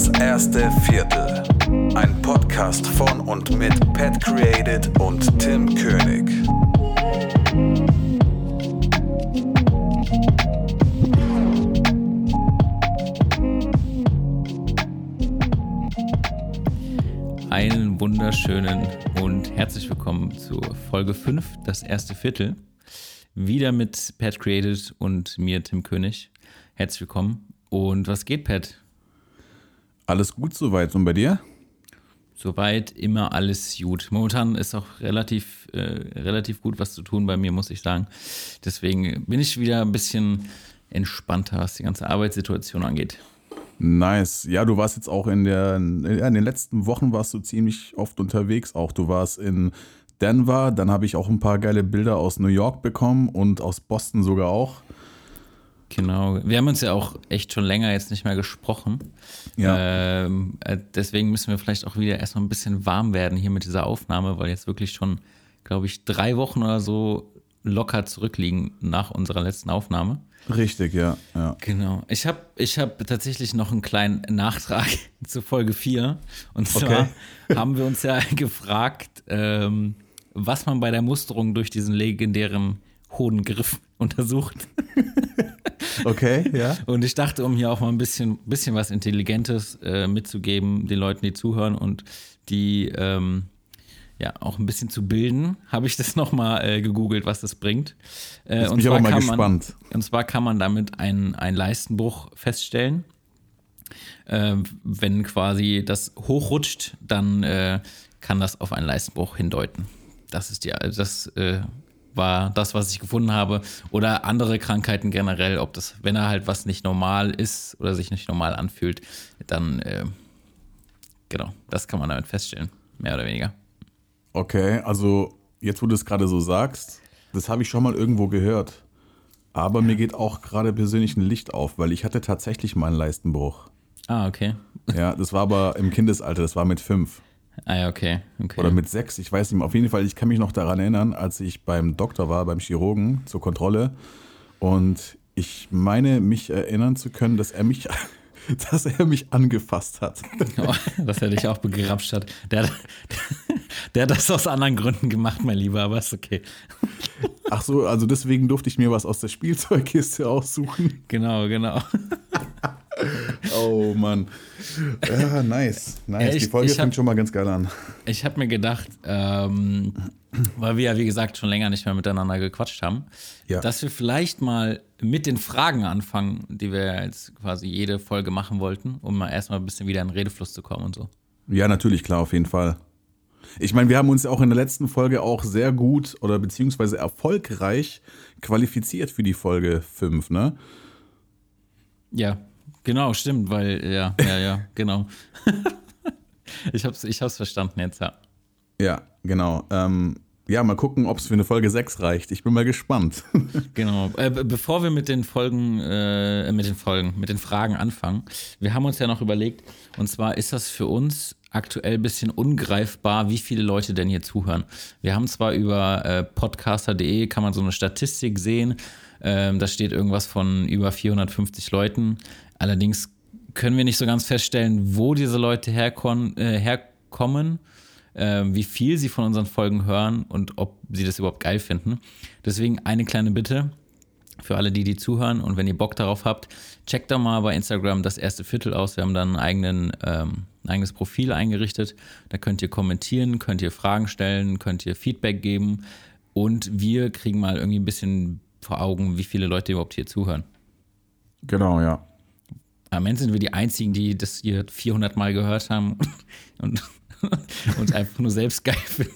Das erste Viertel. Ein Podcast von und mit Pat Created und Tim König. Einen wunderschönen und herzlich willkommen zu Folge 5, das erste Viertel. Wieder mit Pat Created und mir, Tim König. Herzlich willkommen. Und was geht, Pat? Alles gut soweit und bei dir? Soweit immer alles gut. Momentan ist auch relativ, äh, relativ gut was zu tun bei mir, muss ich sagen. Deswegen bin ich wieder ein bisschen entspannter, was die ganze Arbeitssituation angeht. Nice. Ja, du warst jetzt auch in, der, in den letzten Wochen warst du ziemlich oft unterwegs auch. Du warst in Denver, dann habe ich auch ein paar geile Bilder aus New York bekommen und aus Boston sogar auch. Genau. Wir haben uns ja auch echt schon länger jetzt nicht mehr gesprochen. Ja. Ähm, äh, deswegen müssen wir vielleicht auch wieder erstmal ein bisschen warm werden hier mit dieser Aufnahme, weil jetzt wirklich schon, glaube ich, drei Wochen oder so locker zurückliegen nach unserer letzten Aufnahme. Richtig, ja. ja. Genau. Ich habe ich hab tatsächlich noch einen kleinen Nachtrag zu Folge 4. Und zwar okay. haben wir uns ja gefragt, ähm, was man bei der Musterung durch diesen legendären hohen Griff untersucht. Okay, ja. Und ich dachte, um hier auch mal ein bisschen, bisschen was Intelligentes äh, mitzugeben, den Leuten, die zuhören und die ähm, ja auch ein bisschen zu bilden, habe ich das nochmal äh, gegoogelt, was das bringt. Äh, bin ich aber mal gespannt. Man, und zwar kann man damit einen, einen Leistenbruch feststellen. Äh, wenn quasi das hochrutscht, dann äh, kann das auf einen Leistenbruch hindeuten. Das ist die, das äh, war das, was ich gefunden habe. Oder andere Krankheiten generell, ob das, wenn er halt was nicht normal ist oder sich nicht normal anfühlt, dann äh, genau, das kann man damit feststellen, mehr oder weniger. Okay, also jetzt, wo du es gerade so sagst, das habe ich schon mal irgendwo gehört. Aber mir geht auch gerade persönlich ein Licht auf, weil ich hatte tatsächlich mal einen Leistenbruch. Ah, okay. Ja, das war aber im Kindesalter, das war mit fünf. Ah ja, okay. okay. Oder mit sechs, ich weiß nicht mehr. Auf jeden Fall, ich kann mich noch daran erinnern, als ich beim Doktor war, beim Chirurgen zur Kontrolle. Und ich meine, mich erinnern zu können, dass er mich, dass er mich angefasst hat. Oh, dass er dich auch begrapscht hat. Der, der, der hat das aus anderen Gründen gemacht, mein Lieber, aber ist okay. Ach so, also deswegen durfte ich mir was aus der Spielzeugkiste aussuchen. Genau, genau. Oh Mann. Ja, nice. Nice. Ich, Die Folge fängt schon mal ganz geil an. Ich habe mir gedacht, ähm, weil wir ja wie gesagt schon länger nicht mehr miteinander gequatscht haben, ja. dass wir vielleicht mal mit den Fragen anfangen, die wir jetzt quasi jede Folge machen wollten, um mal erstmal ein bisschen wieder in den Redefluss zu kommen und so. Ja, natürlich, klar, auf jeden Fall. Ich meine, wir haben uns ja auch in der letzten Folge auch sehr gut oder beziehungsweise erfolgreich qualifiziert für die Folge 5, ne? Ja, Genau, stimmt, weil, ja, ja, ja, genau. ich hab's, ich hab's verstanden jetzt, ja. Ja, genau. Ähm, ja, mal gucken, ob es für eine Folge 6 reicht. Ich bin mal gespannt. genau. Äh, bevor wir mit den Folgen, äh, mit den Folgen, mit den Fragen anfangen, wir haben uns ja noch überlegt, und zwar ist das für uns aktuell ein bisschen ungreifbar, wie viele Leute denn hier zuhören. Wir haben zwar über äh, podcaster.de kann man so eine Statistik sehen, ähm, da steht irgendwas von über 450 Leuten. Allerdings können wir nicht so ganz feststellen, wo diese Leute herkon, äh, herkommen, äh, wie viel sie von unseren Folgen hören und ob sie das überhaupt geil finden. Deswegen eine kleine Bitte für alle, die die zuhören und wenn ihr Bock darauf habt, checkt da mal bei Instagram das erste Viertel aus. Wir haben eigenen, ähm, ein eigenes Profil eingerichtet. Da könnt ihr kommentieren, könnt ihr Fragen stellen, könnt ihr Feedback geben und wir kriegen mal irgendwie ein bisschen vor Augen, wie viele Leute überhaupt hier zuhören. Genau, ja. Am Ende sind wir die Einzigen, die das hier 400 Mal gehört haben und uns einfach nur selbst geil finden.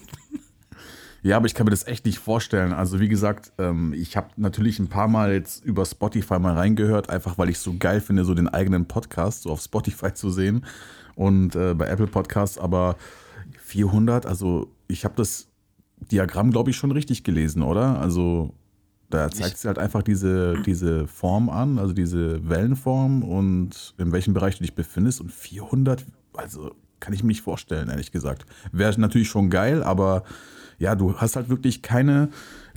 Ja, aber ich kann mir das echt nicht vorstellen. Also wie gesagt, ähm, ich habe natürlich ein paar Mal jetzt über Spotify mal reingehört, einfach weil ich so geil finde, so den eigenen Podcast so auf Spotify zu sehen und äh, bei Apple Podcasts. Aber 400, also ich habe das Diagramm, glaube ich, schon richtig gelesen, oder? Also da zeigt sie halt einfach diese, diese Form an, also diese Wellenform und in welchem Bereich du dich befindest. Und 400, also kann ich mir nicht vorstellen, ehrlich gesagt. Wäre natürlich schon geil, aber ja, du hast halt wirklich keine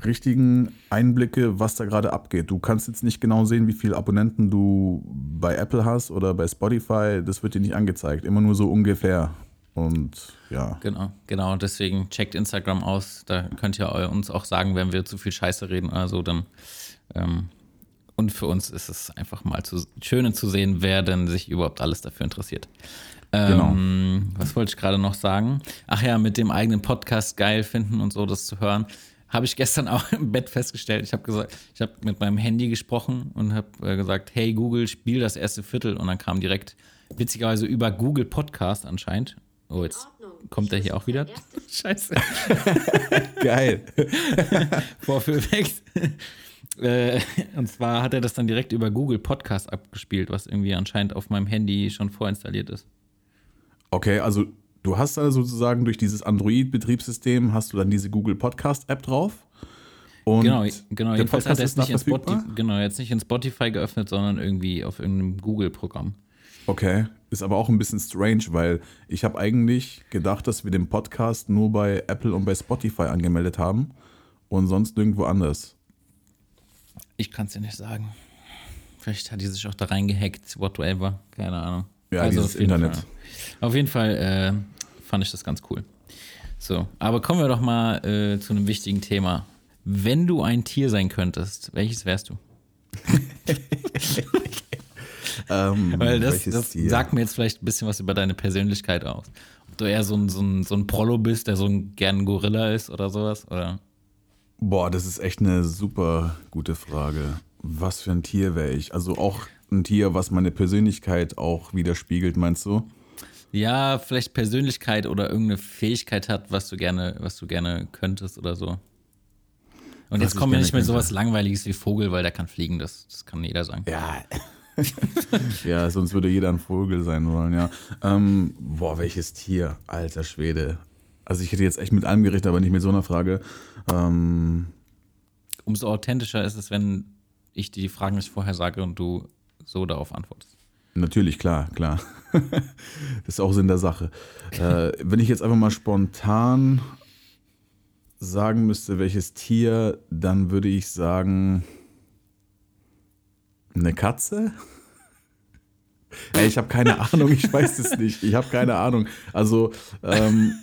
richtigen Einblicke, was da gerade abgeht. Du kannst jetzt nicht genau sehen, wie viele Abonnenten du bei Apple hast oder bei Spotify. Das wird dir nicht angezeigt. Immer nur so ungefähr. Und ja. Genau, genau. Deswegen checkt Instagram aus. Da könnt ihr uns auch sagen, wenn wir zu viel Scheiße reden. Also dann. Ähm, und für uns ist es einfach mal zu, schön zu sehen, wer denn sich überhaupt alles dafür interessiert. Genau. Ähm, was wollte ich gerade noch sagen? Ach ja, mit dem eigenen Podcast geil finden und so, das zu hören. Habe ich gestern auch im Bett festgestellt. Ich habe gesagt, ich habe mit meinem Handy gesprochen und habe äh, gesagt, hey Google, spiel das erste Viertel. Und dann kam direkt, witzigerweise über Google Podcast anscheinend. Oh, jetzt kommt er hier auch wieder. Scheiße. Geil. Vorführeffekt. Äh, und zwar hat er das dann direkt über Google Podcast abgespielt, was irgendwie anscheinend auf meinem Handy schon vorinstalliert ist. Okay, also du hast da sozusagen durch dieses Android-Betriebssystem hast du dann diese Google Podcast-App drauf. Und genau, genau. der Jedenfalls hat Podcast er ist da nicht in? Spotify, genau, jetzt nicht in Spotify geöffnet, sondern irgendwie auf irgendeinem Google-Programm. Okay, ist aber auch ein bisschen strange, weil ich habe eigentlich gedacht, dass wir den Podcast nur bei Apple und bei Spotify angemeldet haben und sonst nirgendwo anders. Ich kann es dir nicht sagen. Vielleicht hat die sich auch da reingehackt, whatever. Keine Ahnung. Ja, dieses auf Internet. Fall. Auf jeden Fall äh, fand ich das ganz cool. So, aber kommen wir doch mal äh, zu einem wichtigen Thema. Wenn du ein Tier sein könntest, welches wärst du? Ähm, Weil das, das sagt mir jetzt vielleicht ein bisschen was über deine Persönlichkeit aus. Ob du eher so ein, so ein, so ein Prollo bist, der so ein gern Gorilla ist oder sowas? Oder? Boah, das ist echt eine super gute Frage. Was für ein Tier wäre ich? Also auch ein Tier, was meine Persönlichkeit auch widerspiegelt, meinst du? Ja, vielleicht Persönlichkeit oder irgendeine Fähigkeit hat, was du gerne, was du gerne könntest oder so. Und Was jetzt kommen wir nicht mit sowas Langweiliges wie Vogel, weil der kann fliegen, das, das kann jeder sagen. Ja. ja, sonst würde jeder ein Vogel sein wollen, ja. Ähm, boah, welches Tier? Alter Schwede. Also ich hätte jetzt echt mit allem gerechnet, aber nicht mit so einer Frage. Ähm, Umso authentischer ist es, wenn ich die Fragen nicht vorher sage und du so darauf antwortest. natürlich, klar, klar. das ist auch Sinn der Sache. Äh, wenn ich jetzt einfach mal spontan sagen müsste, welches Tier, dann würde ich sagen, eine Katze? Ey, ich habe keine Ahnung, ich weiß es nicht. Ich habe keine Ahnung. Also, ähm,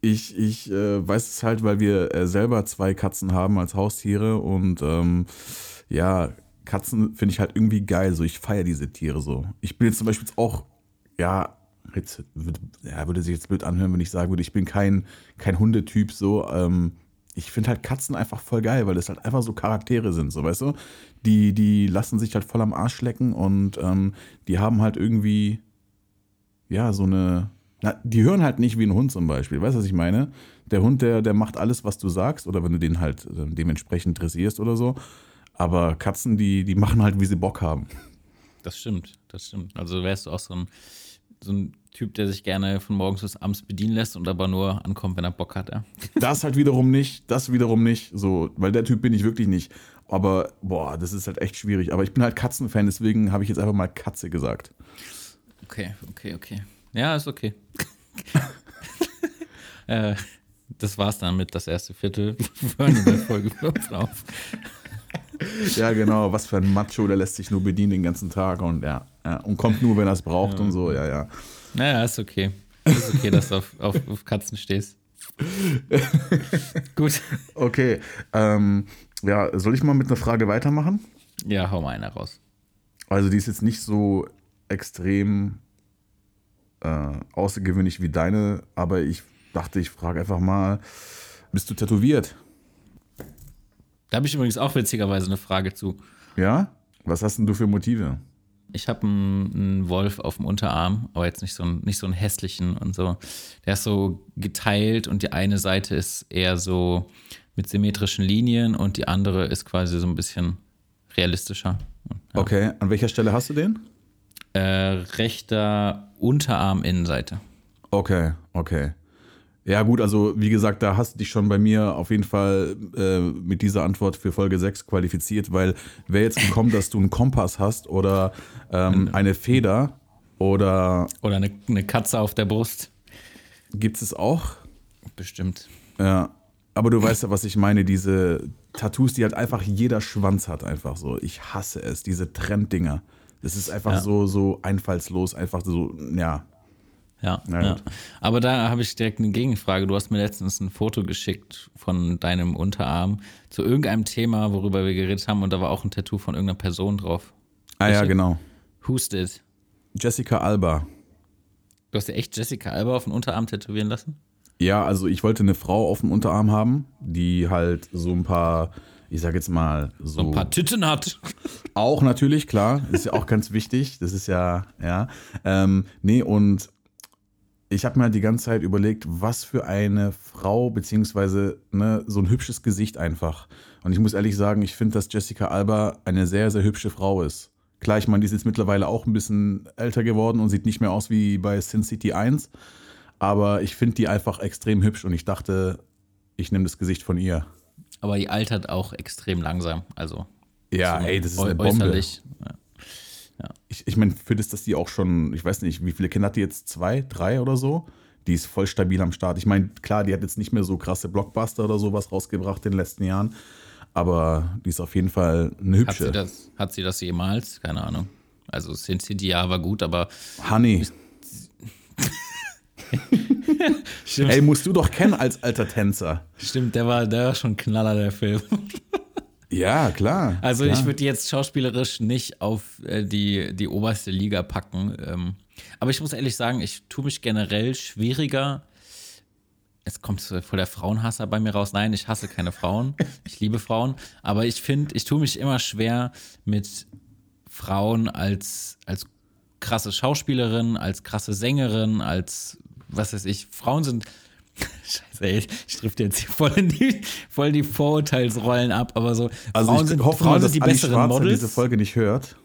ich, ich äh, weiß es halt, weil wir äh, selber zwei Katzen haben als Haustiere und ähm, ja, Katzen finde ich halt irgendwie geil. So, ich feiere diese Tiere so. Ich bin jetzt zum Beispiel jetzt auch, ja, jetzt ja, würde sich jetzt blöd anhören, wenn ich sagen würde, ich bin kein, kein Hundetyp so. Ähm, ich finde halt Katzen einfach voll geil, weil das halt einfach so Charaktere sind, so weißt du? Die, die lassen sich halt voll am Arsch lecken und ähm, die haben halt irgendwie, ja, so eine. Na, die hören halt nicht wie ein Hund zum Beispiel. Weißt du, was ich meine? Der Hund, der, der macht alles, was du sagst, oder wenn du den halt äh, dementsprechend dressierst oder so. Aber Katzen, die, die machen halt, wie sie Bock haben. Das stimmt, das stimmt. Also wärst du auch so ein, so ein Typ, der sich gerne von morgens bis abends bedienen lässt und aber nur ankommt, wenn er Bock hat, ja. Das halt wiederum nicht, das wiederum nicht, so, weil der Typ bin ich wirklich nicht. Aber, boah, das ist halt echt schwierig. Aber ich bin halt Katzenfan, deswegen habe ich jetzt einfach mal Katze gesagt. Okay, okay, okay. Ja, ist okay. äh, das war's dann mit das erste Viertel. Wir hören in der Folge 5 auf. Ja, genau, was für ein Macho, der lässt sich nur bedienen den ganzen Tag und ja, ja und kommt nur, wenn er es braucht und so, ja, ja. Naja, ist okay. Ist okay, dass du auf, auf, auf Katzen stehst. Gut. Okay, ähm, ja, soll ich mal mit einer Frage weitermachen? Ja, hau mal einer raus. Also die ist jetzt nicht so extrem äh, außergewöhnlich wie deine, aber ich dachte, ich frage einfach mal, bist du tätowiert? Da habe ich übrigens auch witzigerweise eine Frage zu. Ja? Was hast denn du für Motive? Ich habe einen, einen Wolf auf dem Unterarm, aber jetzt nicht so, einen, nicht so einen hässlichen und so. Der ist so geteilt und die eine Seite ist eher so mit symmetrischen Linien und die andere ist quasi so ein bisschen realistischer. Ja. Okay, an welcher Stelle hast du den? Äh, rechter Unterarm Innenseite. Okay, okay. Ja, gut, also wie gesagt, da hast du dich schon bei mir auf jeden Fall äh, mit dieser Antwort für Folge 6 qualifiziert, weil wäre jetzt gekommen, dass du einen Kompass hast oder ähm, eine Feder oder Oder eine, eine Katze auf der Brust. Gibt es auch? Bestimmt. Ja. Aber du weißt ja, was ich meine, diese Tattoos, die halt einfach jeder Schwanz hat, einfach so. Ich hasse es, diese Trenddinger. Das ist einfach Ja. so, so einfallslos, einfach so, ja. Ja, ja. Aber da habe ich direkt eine Gegenfrage. Du hast mir letztens ein Foto geschickt von deinem Unterarm zu irgendeinem Thema, worüber wir geredet haben, und da war auch ein Tattoo von irgendeiner Person drauf. Ah ja, Welche? genau. Who's it? Jessica Alba. Du hast ja echt Jessica Alba auf den Unterarm tätowieren lassen? Ja, also ich wollte eine Frau auf dem Unterarm haben, die halt so ein paar, ich sag jetzt mal, so. So ein paar Titten hat. Auch natürlich, klar. Ist ja auch ganz wichtig. Das ist ja, ja. Ähm, nee, und ich habe mir halt die ganze Zeit überlegt, was für eine Frau, beziehungsweise ne, so ein hübsches Gesicht einfach. Und ich muss ehrlich sagen, ich finde, dass Jessica Alba eine sehr, sehr hübsche Frau ist. Klar, ich meine, die ist jetzt mittlerweile auch ein bisschen älter geworden und sieht nicht mehr aus wie bei Sin City 1. Aber ich finde die einfach extrem hübsch und ich dachte, ich nehme das Gesicht von ihr. Aber die altert auch extrem langsam. Also Ja, ey, das ist äu- eine Bombe. äußerlich. Ja. Ich, ich meine, für das, dass die auch schon, ich weiß nicht, wie viele Kinder hat die jetzt? Zwei, drei oder so? Die ist voll stabil am Start. Ich meine, klar, die hat jetzt nicht mehr so krasse Blockbuster oder sowas rausgebracht in den letzten Jahren, aber die ist auf jeden Fall eine Hat sie hübsche. das, hat sie das jemals? Keine Ahnung. Also Sin City ja war gut, aber Honey. Ey, musst du doch kennen als alter Tänzer. stimmt der, war, der war schon ein Knaller, der Film. Ja, klar. Also klar. ich würde jetzt schauspielerisch nicht auf äh, die, die oberste Liga packen. Ähm, aber ich muss ehrlich sagen, ich tue mich generell schwieriger. Es kommt voll der Frauenhasser bei mir raus. Nein, ich hasse keine Frauen. Ich liebe Frauen. Aber ich finde, ich tue mich immer schwer mit Frauen als, als krasse Schauspielerin, als krasse Sängerin, als was weiß ich. Frauen sind. Scheiße, ey, ich trifft jetzt hier voll in die, voll in die Vorurteilsrollen ab, aber so. also Frauen ich sind, hoffe Frauen mal, dass die Alice Schwarzer Models. diese Folge nicht hört.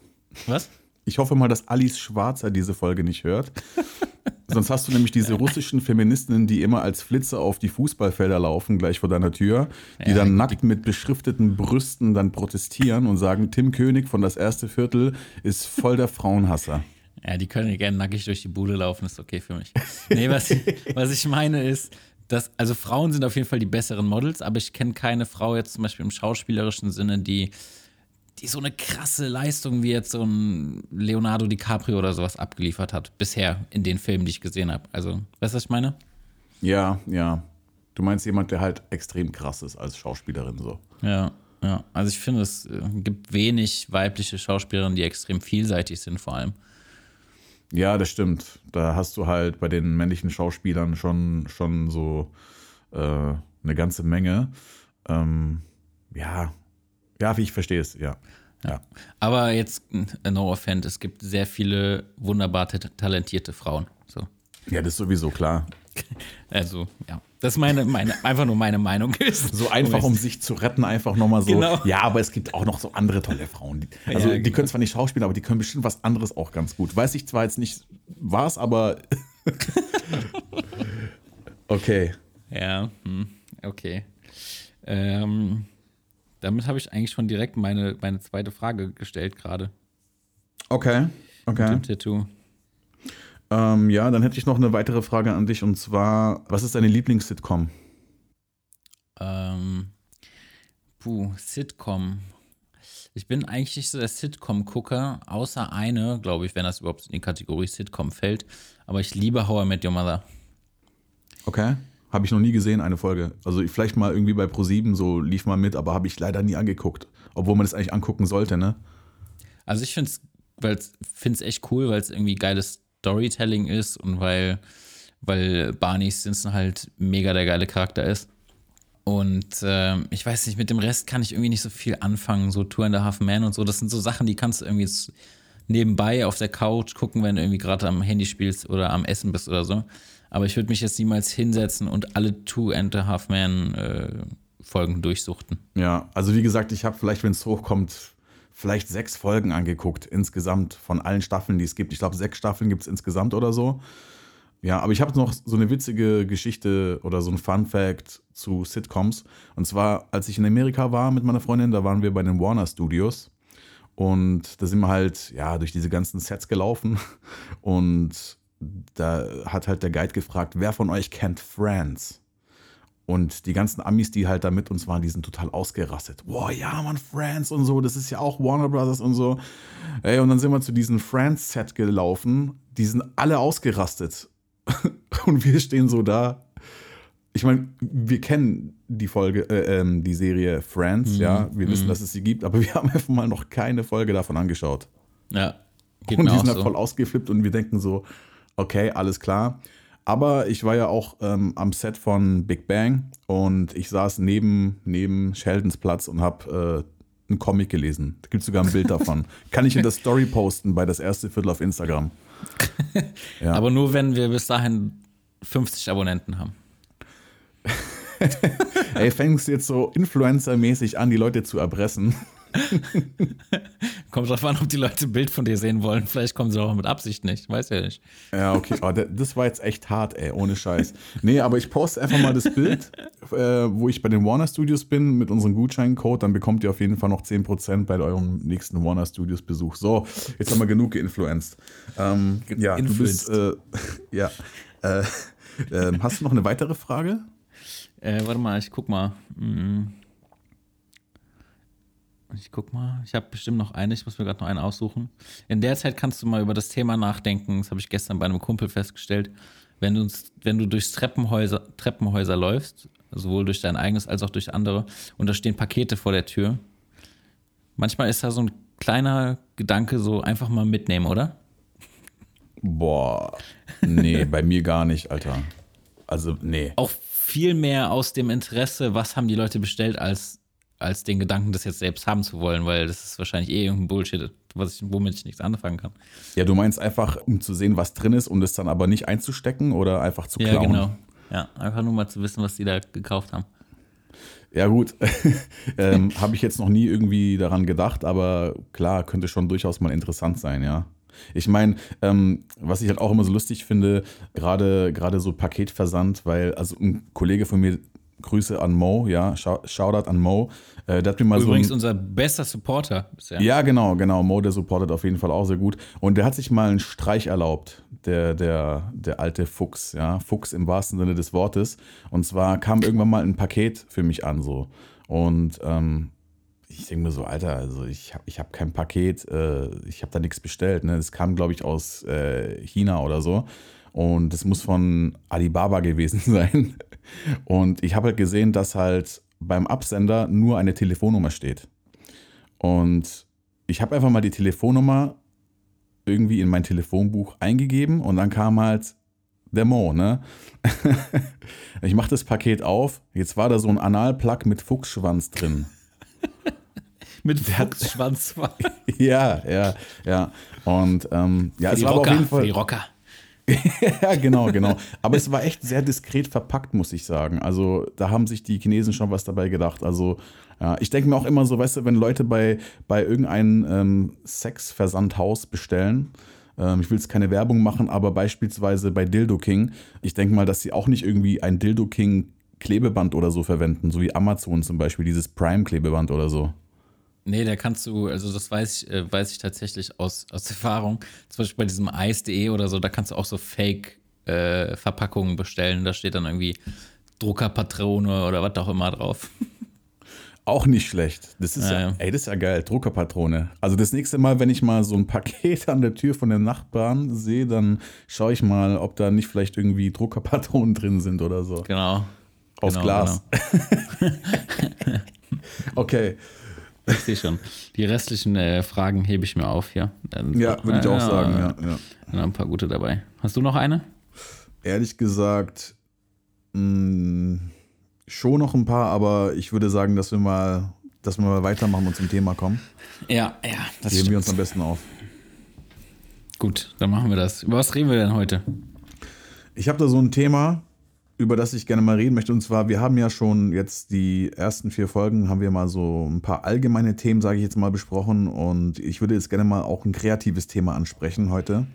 Was? Ich hoffe mal, dass Alice Schwarzer diese Folge nicht hört. Sonst hast du nämlich diese russischen Feministinnen, die immer als Flitze auf die Fußballfelder laufen, gleich vor deiner Tür, die Ja, dann nackt mit beschrifteten Brüsten dann protestieren und sagen, Tim König von das erste Viertel ist voll der Frauenhasser. Ja, die können ja gerne nackig durch die Bude laufen, ist okay für mich. Nee, was, was ich meine ist, dass, also Frauen sind auf jeden Fall die besseren Models, aber ich kenne keine Frau jetzt zum Beispiel im schauspielerischen Sinne, die, die so eine krasse Leistung wie jetzt so ein Leonardo DiCaprio oder sowas abgeliefert hat, bisher in den Filmen, die ich gesehen habe. Also, weißt du, was ich meine? Ja, ja. Du meinst jemand, der halt extrem krass ist als Schauspielerin so. Ja, ja. Also ich finde, es äh, gibt wenig weibliche Schauspielerinnen, die extrem vielseitig sind, vor allem. Ja, das stimmt. Da hast du halt bei den männlichen Schauspielern schon, schon so äh, eine ganze Menge. Ähm, ja, ja, wie ich verstehe es, ja. ja. Aber jetzt, äh, no offense, es gibt sehr viele wunderbar ta- talentierte Frauen. So. Ja, das ist sowieso klar. Also, ja. Das ist meine, meine, einfach nur meine Meinung ist. So einfach, um sich zu retten, einfach nochmal so. Genau. Ja, aber es gibt auch noch so andere tolle Frauen. Die, also, Ja, die genau. können zwar nicht schauspielen, aber die können bestimmt was anderes auch ganz gut. Weiß ich zwar jetzt nicht, was, aber. okay. Ja, hm, okay. Ähm, damit habe ich eigentlich schon direkt meine, meine zweite Frage gestellt gerade. Okay. Okay. Dem Tattoo. Ähm, ja, dann hätte ich noch eine weitere Frage an dich und zwar: Was ist deine Lieblings-Sitcom? Ähm, puh, Sitcom. Ich bin eigentlich nicht so der Sitcom-Gucker, außer eine, glaube ich, wenn das überhaupt in die Kategorie Sitcom fällt. Aber ich liebe How I Met Your Mother. Okay. Habe ich noch nie gesehen, eine Folge. Also ich- vielleicht mal irgendwie bei Pro7 so lief mal mit, aber habe ich leider nie angeguckt. Obwohl man das eigentlich angucken sollte, ne? Also ich finde es echt cool, weil es irgendwie geiles Storytelling ist und weil, weil Barney Stinson halt mega der geile Charakter ist. Und ähm, ich weiß nicht, mit dem Rest kann ich irgendwie nicht so viel anfangen. So Two and a Half Men und so, das sind so Sachen, die kannst du irgendwie nebenbei auf der Couch gucken, wenn du irgendwie gerade am Handy spielst oder am Essen bist oder so. Aber ich würde mich jetzt niemals hinsetzen und alle Two and a Half Men äh, Folgen durchsuchten. Ja, also wie gesagt, ich habe vielleicht, wenn es hochkommt, vielleicht sechs Folgen angeguckt insgesamt von allen Staffeln, die es gibt. Ich glaube, sechs Staffeln gibt es insgesamt oder so. Ja, aber ich habe noch so eine witzige Geschichte oder so ein Fun Fact zu Sitcoms. Und zwar, als ich in Amerika war mit meiner Freundin, da waren wir bei den Warner Studios. Und da sind wir halt, ja, durch diese ganzen Sets gelaufen. Und da hat halt der Guide gefragt, wer von euch kennt Friends? Und die ganzen Amis, die halt da mit uns waren, die sind total ausgerastet. Boah, ja, man, Friends und so, das ist ja auch Warner Brothers und so. Ey, und dann sind wir zu diesem Friends-Set gelaufen. Die sind alle ausgerastet. und wir stehen so da. Ich meine, wir kennen die Folge, äh, ähm, die Serie Friends, Mhm. ja. Wir wissen, dass es sie gibt, aber wir haben einfach mal noch keine Folge davon angeschaut. Ja. Und die sind halt so. voll ausgeflippt und wir denken so, okay, alles klar. Aber ich war ja auch ähm, am Set von Big Bang und ich saß neben, neben Sheldons Platz und habe äh, einen Comic gelesen. Da gibt es sogar ein Bild davon. Kann ich in der Story posten bei das erste Viertel auf Instagram. Ja. Aber nur, wenn wir bis dahin 50 Abonnenten haben. Ey, fängst du jetzt so Influencer-mäßig an, die Leute zu erpressen? Kommt drauf an, ob die Leute ein Bild von dir sehen wollen. Vielleicht kommen sie auch mit Absicht nicht. Weiß ja nicht. Ja, okay. Aber der- das war jetzt echt hart, ey, ohne Scheiß. Nee, aber ich poste einfach mal das Bild, äh, wo ich bei den Warner Studios bin mit unserem Gutscheincode. Dann bekommt ihr auf jeden Fall noch 10% bei eurem nächsten Warner Studios Besuch. So, jetzt haben wir genug geinfluenced. Ähm, ja, du bist, äh, ja. Äh, ähm, hast du noch eine weitere Frage? Äh, warte mal, ich guck mal. Mhm. Ich guck mal. Ich habe bestimmt noch eine. Ich muss mir gerade noch eine aussuchen. In der Zeit kannst du mal über das Thema nachdenken. Das habe ich gestern bei einem Kumpel festgestellt. Wenn du, wenn du durchs Treppenhäuser, Treppenhäuser läufst, sowohl durch dein eigenes als auch durch andere, und da stehen Pakete vor der Tür, manchmal ist da so ein kleiner Gedanke, so einfach mal mitnehmen, oder? Boah, nee, bei mir gar nicht, Alter. Also, nee. Auch viel mehr aus dem Interesse, was haben die Leute bestellt, als, als den Gedanken, das jetzt selbst haben zu wollen, weil das ist wahrscheinlich eh irgendein Bullshit, was ich, womit ich nichts anfangen kann. Ja, du meinst einfach, um zu sehen, was drin ist und es dann aber nicht einzustecken oder einfach zu klauen? Ja, genau. Ja, einfach nur mal zu wissen, was die da gekauft haben. Ja, gut. ähm, Habe ich jetzt noch nie irgendwie daran gedacht, aber klar, könnte schon durchaus mal interessant sein, ja. Ich meine, ähm, was ich halt auch immer so lustig finde, gerade gerade so Paketversand, weil, also ein Kollege von mir, Grüße an Mo, ja, Shou- Shoutout an Mo, äh, der hat mir mal Übrigens so. Ein, unser bester Supporter bisher. ja, genau, genau. Mo, der supportet auf jeden Fall auch sehr gut. Und der hat sich mal einen Streich erlaubt, der, der, der alte Fuchs, ja. Fuchs im wahrsten Sinne des Wortes. Und zwar kam irgendwann mal ein Paket für mich an, so. Und ähm, ich denke mir so, Alter, also ich habe ich hab kein Paket, äh, ich habe da nichts bestellt. Ne? Das kam, glaube ich, aus äh, China oder so. Und das muss von Alibaba gewesen sein. Und ich habe halt gesehen, dass halt beim Absender nur eine Telefonnummer steht. Und ich habe einfach mal die Telefonnummer irgendwie in mein Telefonbuch eingegeben und dann kam halt der Mo, ne? ich mache das Paket auf, jetzt war da so ein Analplug mit Fuchsschwanz drin. Mit Fuchsschwanz. ja, ja, ja. Und ähm, ja, Für es die war aber auf Rocker. jeden Für die Fall. Rocker. ja, genau, genau. Aber es war echt sehr diskret verpackt, muss ich sagen. Also da haben sich die Chinesen schon was dabei gedacht. Also ja, ich denke mir auch immer so, weißt du, wenn Leute bei, bei irgendeinem ähm, Sexversandhaus bestellen, ähm, ich will jetzt keine Werbung machen, aber beispielsweise bei Dildo King, ich denke mal, dass sie auch nicht irgendwie ein Dildo King Klebeband oder so verwenden, so wie Amazon zum Beispiel, dieses Prime-Klebeband oder so. Nee, da kannst du, also das weiß ich, äh, weiß ich tatsächlich aus, aus Erfahrung. Zum Beispiel bei diesem Eis.de oder so, da kannst du auch so Fake-Verpackungen bestellen. Da steht dann irgendwie Druckerpatrone oder was auch immer drauf. Auch nicht schlecht. Das ist ja, Ja, ey, das ist ja geil, Druckerpatrone. Also das nächste Mal, wenn ich mal so ein Paket an der Tür von den Nachbarn sehe, dann schaue ich mal, ob da nicht vielleicht irgendwie Druckerpatronen drin sind oder so. Genau. Aus genau, Glas. okay. Ich sehe schon. Die restlichen äh, Fragen hebe ich mir auf hier. Dann, Ja, würde ich auch sagen, ja, ja. Dann ein paar gute dabei. Hast du noch eine? Ehrlich gesagt, mh, schon noch ein paar, aber ich würde sagen, dass wir mal, dass wir mal weitermachen und zum Thema kommen. Ja, ja, das Heben wir stimmt. uns am besten auf. Gut, dann machen wir das. Über was reden wir denn heute? Ich habe da so ein Thema, über das ich gerne mal reden möchte. Und zwar, wir haben ja schon jetzt die ersten vier Folgen, haben wir mal so ein paar allgemeine Themen, sage ich jetzt mal, besprochen. Und ich würde jetzt gerne mal auch ein kreatives Thema ansprechen heute.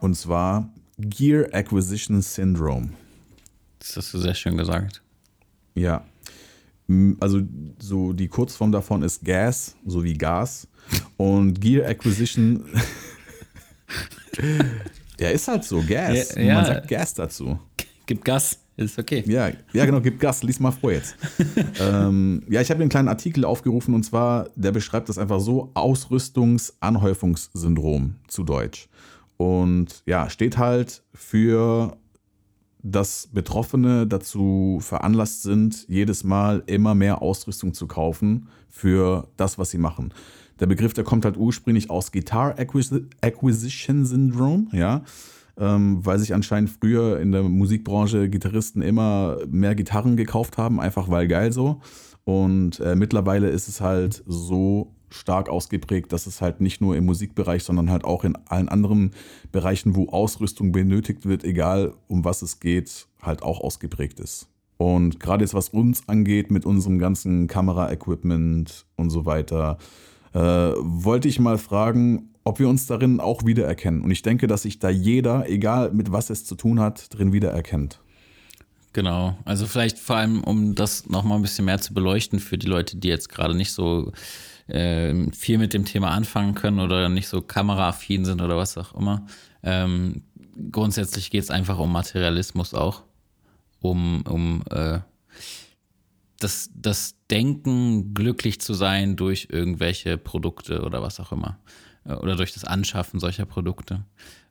Und zwar Gear Acquisition Syndrome. Das hast du sehr schön gesagt. Ja. Also so die Kurzform davon ist Gas, so wie Gas. Und Gear Acquisition. Ja, ist halt so, Gas. Ja, ja. Man sagt Gas dazu. Gib Gas, ist okay. Ja, ja, genau, gib Gas, lies mal vor jetzt. ähm, ja, ich habe einen kleinen Artikel aufgerufen und zwar, der beschreibt das einfach so: Ausrüstungsanhäufungssyndrom zu Deutsch. Und ja, steht halt für, dass Betroffene dazu veranlasst sind, jedes Mal immer mehr Ausrüstung zu kaufen für das, was sie machen. Der Begriff, der kommt halt ursprünglich aus Guitar Acquisi- Acquisition Syndrome, ja, ähm, weil sich anscheinend früher in der Musikbranche Gitarristen immer mehr Gitarren gekauft haben, einfach weil geil so. Und äh, mittlerweile ist es halt so stark ausgeprägt, dass es halt nicht nur im Musikbereich, sondern halt auch in allen anderen Bereichen, wo Ausrüstung benötigt wird, egal um was es geht, halt auch ausgeprägt ist. Und gerade jetzt, was uns angeht, mit unserem ganzen Kamera-Equipment und so weiter, äh, wollte ich mal fragen, ob wir uns darin auch wiedererkennen. Und ich denke, dass sich da jeder, egal mit was es zu tun hat, drin wiedererkennt. Genau. Also vielleicht vor allem, um das nochmal ein bisschen mehr zu beleuchten für die Leute, die jetzt gerade nicht so äh, viel mit dem Thema anfangen können oder nicht so kameraaffin sind oder was auch immer. Ähm, grundsätzlich geht es einfach um Materialismus auch. Um, um äh, das, das Denken, glücklich zu sein durch irgendwelche Produkte oder was auch immer. Äh, Oder durch das Anschaffen solcher Produkte.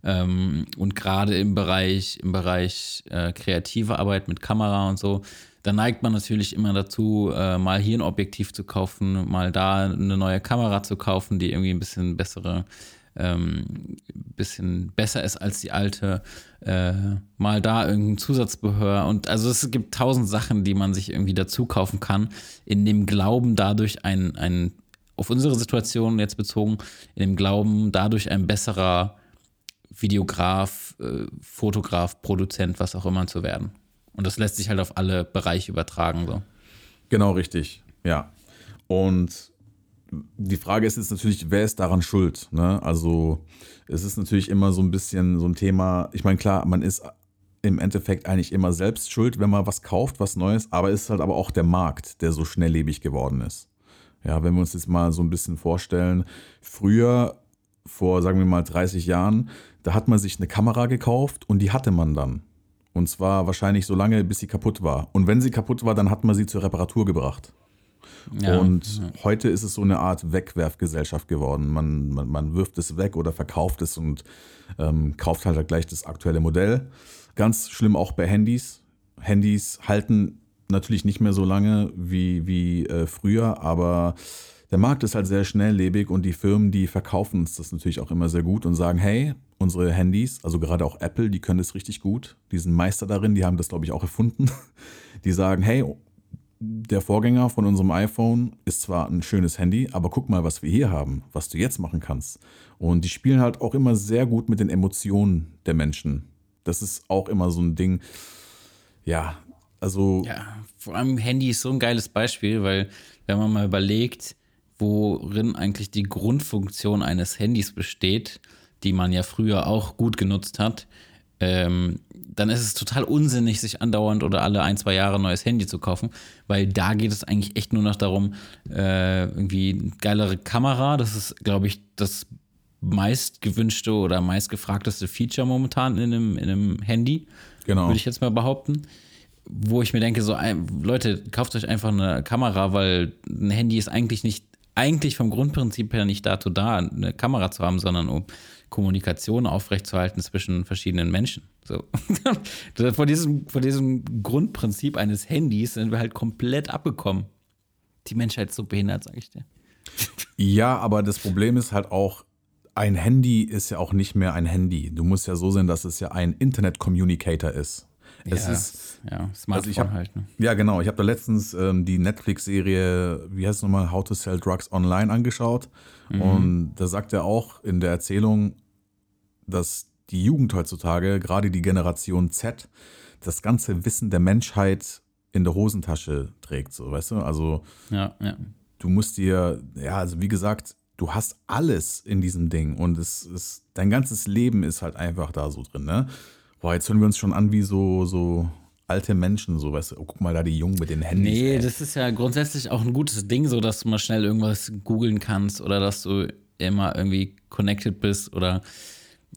Ähm, und gerade im Bereich, im Bereich äh, kreative Arbeit mit Kamera und so, da neigt man natürlich immer dazu, äh, mal hier ein Objektiv zu kaufen, mal da eine neue Kamera zu kaufen, die irgendwie ein bisschen bessere, ähm, bisschen besser ist als die alte, mal da irgendein Zusatzbehör und also es gibt tausend Sachen, die man sich irgendwie dazu kaufen kann, in dem Glauben dadurch ein, ein auf unsere Situation jetzt bezogen, in dem Glauben dadurch ein besserer Videograf, äh, Fotograf, Produzent, was auch immer zu werden. Und das lässt sich halt auf alle Bereiche übertragen. So. Genau richtig, ja. Und die Frage ist jetzt natürlich, wer ist daran schuld? Ne? Also es ist natürlich immer so ein bisschen so ein Thema, ich meine, klar, man ist im Endeffekt eigentlich immer selbst schuld, wenn man was kauft, was Neues, aber es ist halt aber auch der Markt, der so schnelllebig geworden ist. Ja, wenn wir uns jetzt mal so ein bisschen vorstellen, früher, vor sagen wir mal 30 Jahren, da hat man sich eine Kamera gekauft und die hatte man dann. Und zwar wahrscheinlich so lange, bis sie kaputt war. Und wenn sie kaputt war, dann hat man sie zur Reparatur gebracht. Ja, und heute ist es so eine Art Wegwerfgesellschaft geworden. Man, man, man wirft es weg oder verkauft es und ähm, kauft halt gleich das aktuelle Modell. Ganz schlimm auch bei Handys. Handys halten natürlich nicht mehr so lange wie, wie äh, früher, aber der Markt ist halt sehr schnelllebig und die Firmen, die verkaufen uns das natürlich auch immer sehr gut und sagen, hey, unsere Handys, also gerade auch Apple, die können das richtig gut. Die sind Meister darin, die haben das, glaube ich, auch erfunden. Die sagen, hey, der Vorgänger von unserem iPhone ist zwar ein schönes Handy, aber guck mal, was wir hier haben, was du jetzt machen kannst. Und die spielen halt auch immer sehr gut mit den Emotionen der Menschen. Das ist auch immer so ein Ding. Ja, also Ja, vor allem Handy ist so ein geiles Beispiel, weil wenn man mal überlegt, worin eigentlich die Grundfunktion eines Handys besteht, die man ja früher auch gut genutzt hat, ähm, dann ist es total unsinnig, sich andauernd oder alle ein, zwei Jahre ein neues Handy zu kaufen, weil da geht es eigentlich echt nur noch darum, äh, irgendwie eine geilere Kamera, das ist, glaube ich, das meist gewünschte oder meist gefragteste Feature momentan in einem, in einem Handy, Genau. würde ich jetzt mal behaupten wo ich mir denke, so, Leute, kauft euch einfach eine Kamera, weil ein Handy ist eigentlich nicht, eigentlich vom Grundprinzip her nicht dazu da, eine Kamera zu haben, sondern um Kommunikation aufrechtzuerhalten zwischen verschiedenen Menschen. So. vor, diesem, vor diesem Grundprinzip eines Handys sind wir halt komplett abgekommen. Die Menschheit ist so behindert, sag ich dir. Ja, aber das Problem ist halt auch, ein Handy ist ja auch nicht mehr ein Handy. Du musst ja so sehen, dass es ja ein Internet-Communicator ist. Es ja, ist, ja, Smartphone ich hab- halt. Ne? ja genau, ich habe da letztens ähm, die Netflix-Serie, wie heißt es nochmal, How to Sell Drugs Online angeschaut. Und da sagt er auch in der Erzählung, dass die Jugend heutzutage, gerade die Generation Z, das ganze Wissen der Menschheit in der Hosentasche trägt, so, weißt du? Also Ja, ja. du musst dir, ja, also wie gesagt, du hast alles in diesem Ding und es ist, dein ganzes Leben ist halt einfach da so drin, ne? Boah, jetzt hören wir uns schon an wie so, so alte Menschen, so, weißt du, oh, guck mal da die Jungen mit den Handys. Nee, ey. das ist ja grundsätzlich auch ein gutes Ding, so dass du mal schnell irgendwas googeln kannst oder dass du immer irgendwie connected bist oder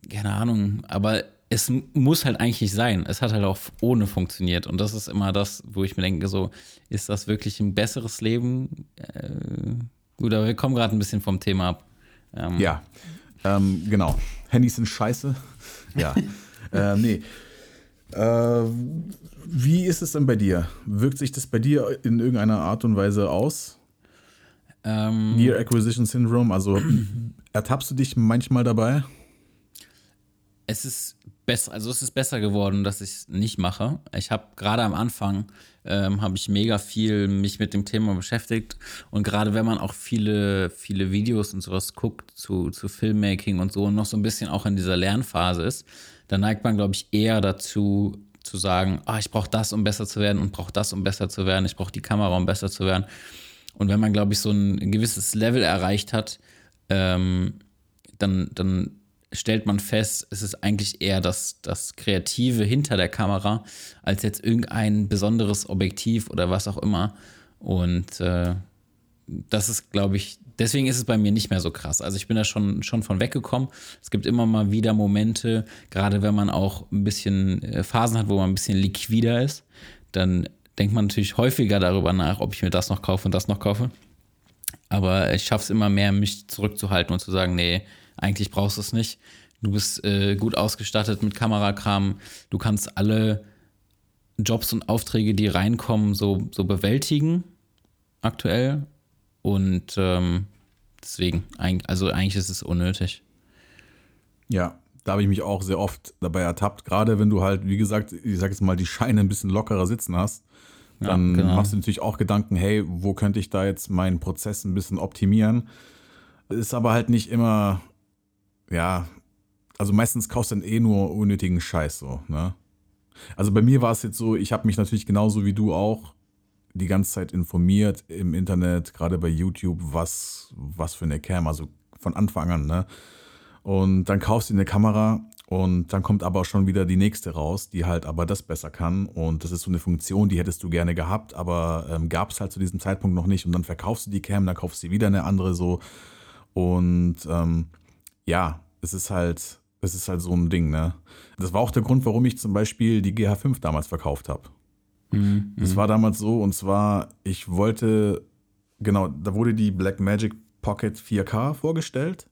keine Ahnung, aber es muss halt eigentlich nicht sein. Es hat halt auch ohne funktioniert. Und das ist immer das, wo ich mir denke, so, ist das wirklich ein besseres Leben? Äh, gut, aber wir kommen gerade ein bisschen vom Thema ab. Ähm, ja, ähm, genau. Handys sind scheiße. Ja. äh, nee. Äh, wie ist es denn bei dir? Wirkt sich das bei dir in irgendeiner Art und Weise aus? Ähm, Near Acquisition Syndrome, also ertappst du dich manchmal dabei? Es ist besser, also es ist besser geworden, dass ich es nicht mache. Ich habe gerade am Anfang ähm, habe ich mega viel mich mit dem Thema beschäftigt und gerade wenn man auch viele viele Videos und sowas guckt zu zu Filmmaking und so und noch so ein bisschen auch in dieser Lernphase ist, dann neigt man glaube ich eher dazu zu sagen, ah, ich brauche das, um besser zu werden und brauche das, um besser zu werden. Ich brauche die Kamera, um besser zu werden. Und wenn man, glaube ich, so ein gewisses Level erreicht hat, ähm, dann, dann stellt man fest, es ist eigentlich eher das, das Kreative hinter der Kamera, als jetzt irgendein besonderes Objektiv oder was auch immer. Und äh, das ist, glaube ich, deswegen ist es bei mir nicht mehr so krass. Also ich bin da schon, schon von weggekommen. Es gibt immer mal wieder Momente, gerade wenn man auch ein bisschen äh, Phasen hat, wo man ein bisschen liquider ist, dann denkt man natürlich häufiger darüber nach, ob ich mir das noch kaufe und das noch kaufe. Aber ich schaffe es immer mehr, mich zurückzuhalten und zu sagen, nee, eigentlich brauchst du es nicht. Du bist äh, gut ausgestattet mit Kamerakram. Du kannst alle Jobs und Aufträge, die reinkommen, so, so bewältigen aktuell. Und ähm, deswegen, also eigentlich ist es unnötig. Ja, da habe ich mich auch sehr oft dabei ertappt. Gerade wenn du halt, wie gesagt, ich sag jetzt mal, die Scheine ein bisschen lockerer sitzen hast, dann ja, genau. machst du natürlich auch Gedanken, hey, wo könnte ich da jetzt meinen Prozess ein bisschen optimieren? Ist aber halt nicht immer, ja, also meistens kaufst du dann eh nur unnötigen Scheiß so, ne? Also bei mir war es jetzt so, ich habe mich natürlich genauso wie du auch die ganze Zeit informiert im Internet, gerade bei YouTube, was, was für eine Cam, also von Anfang an, ne? Und dann kaufst du eine Kamera und dann kommt aber schon wieder die nächste raus, die halt aber das besser kann. Und das ist so eine Funktion, die hättest du gerne gehabt, aber ähm, gab es halt zu diesem Zeitpunkt noch nicht. Und dann verkaufst du die Cam, dann kaufst du wieder eine andere so. Und ähm, ja, es ist halt, es ist halt so ein Ding, ne? Das war auch der Grund, warum ich zum Beispiel die GH5 damals verkauft habe. Mhm. Das war damals so, und zwar, ich wollte, genau, da wurde die Blackmagic Pocket 4K vorgestellt.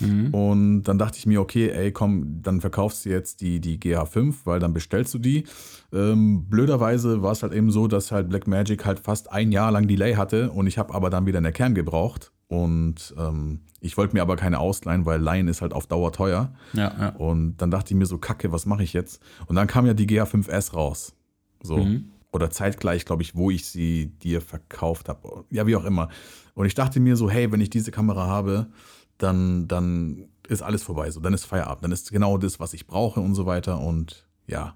Mhm. Und dann dachte ich mir, okay, ey, komm, dann verkaufst du jetzt die, die GH5, weil dann bestellst du die. Ähm, blöderweise war es halt eben so, dass halt Blackmagic halt fast ein Jahr lang Delay hatte und ich habe aber dann wieder eine Kern gebraucht. Und ähm, ich wollte mir aber keine ausleihen, weil Leihen ist halt auf Dauer teuer. Ja, ja. Und dann dachte ich mir so, kacke, was mache ich jetzt? Und dann kam ja die GH5S raus. So. Mhm. Oder zeitgleich, glaube ich, wo ich sie dir verkauft habe. Ja, wie auch immer. Und ich dachte mir so, hey, wenn ich diese Kamera habe, dann, dann ist alles vorbei. So, dann ist Feierabend. Dann ist genau das, was ich brauche und so weiter. Und ja,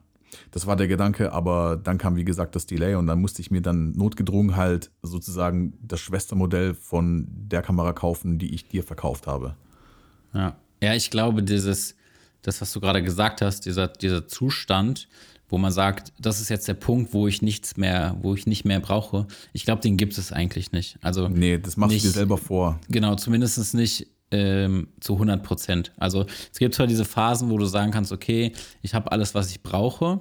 das war der Gedanke, aber dann kam, wie gesagt, das Delay und dann musste ich mir dann notgedrungen halt sozusagen das Schwestermodell von der Kamera kaufen, die ich dir verkauft habe. Ja, ja ich glaube, dieses, das, was du gerade gesagt hast, dieser, dieser Zustand, wo man sagt, das ist jetzt der Punkt, wo ich nichts mehr, wo ich nicht mehr brauche. Ich glaube, den gibt es eigentlich nicht. Also nee, das machst nicht, du dir selber vor. Genau, zumindest nicht ähm, zu 100 Prozent. Also es gibt zwar diese Phasen, wo du sagen kannst, okay, ich habe alles, was ich brauche.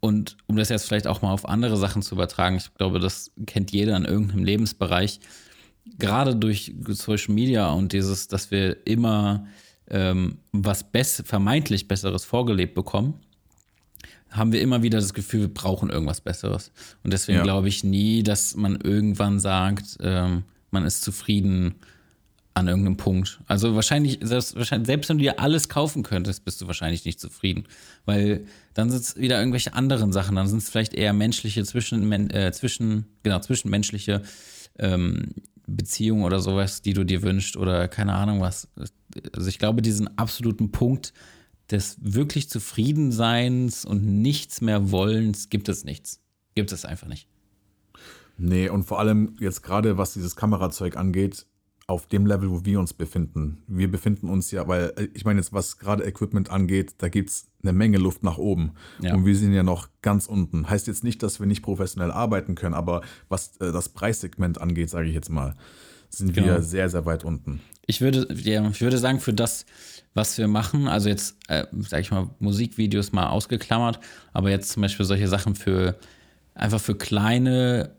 Und um das jetzt vielleicht auch mal auf andere Sachen zu übertragen, ich glaube, das kennt jeder in irgendeinem Lebensbereich, gerade durch Social Media und dieses, dass wir immer ähm, was bess vermeintlich Besseres vorgelebt bekommen, haben wir immer wieder das Gefühl, wir brauchen irgendwas Besseres. Und deswegen ja. glaube ich nie, dass man irgendwann sagt, ähm, man ist zufrieden an irgendeinem Punkt. Also wahrscheinlich selbst, wahrscheinlich, selbst wenn du dir alles kaufen könntest, bist du wahrscheinlich nicht zufrieden. Weil dann sind es wieder irgendwelche anderen Sachen. Dann sind es vielleicht eher menschliche, zwischen, äh, zwischen, genau, zwischenmenschliche ähm, Beziehungen oder sowas, die du dir wünschst oder keine Ahnung was. Also ich glaube, diesen absoluten Punkt, des wirklich Zufriedenseins und nichts mehr Wollens gibt es nichts. Gibt es einfach nicht. Nee, und vor allem jetzt gerade, was dieses Kamerazeug angeht, auf dem Level, wo wir uns befinden. Wir befinden uns ja, weil äh, ich meine jetzt, was gerade Equipment angeht, da gibt es eine Menge Luft nach oben. Ja. Und wir sind ja noch ganz unten. Heißt jetzt nicht, dass wir nicht professionell arbeiten können, aber was äh, das Preissegment angeht, sage ich jetzt mal, sind genau. wir sehr, sehr weit unten. Ich würde, ja, ich würde sagen, für das, was wir machen, also jetzt, äh, sag ich mal, Musikvideos mal ausgeklammert, aber jetzt zum Beispiel solche Sachen für einfach für kleine,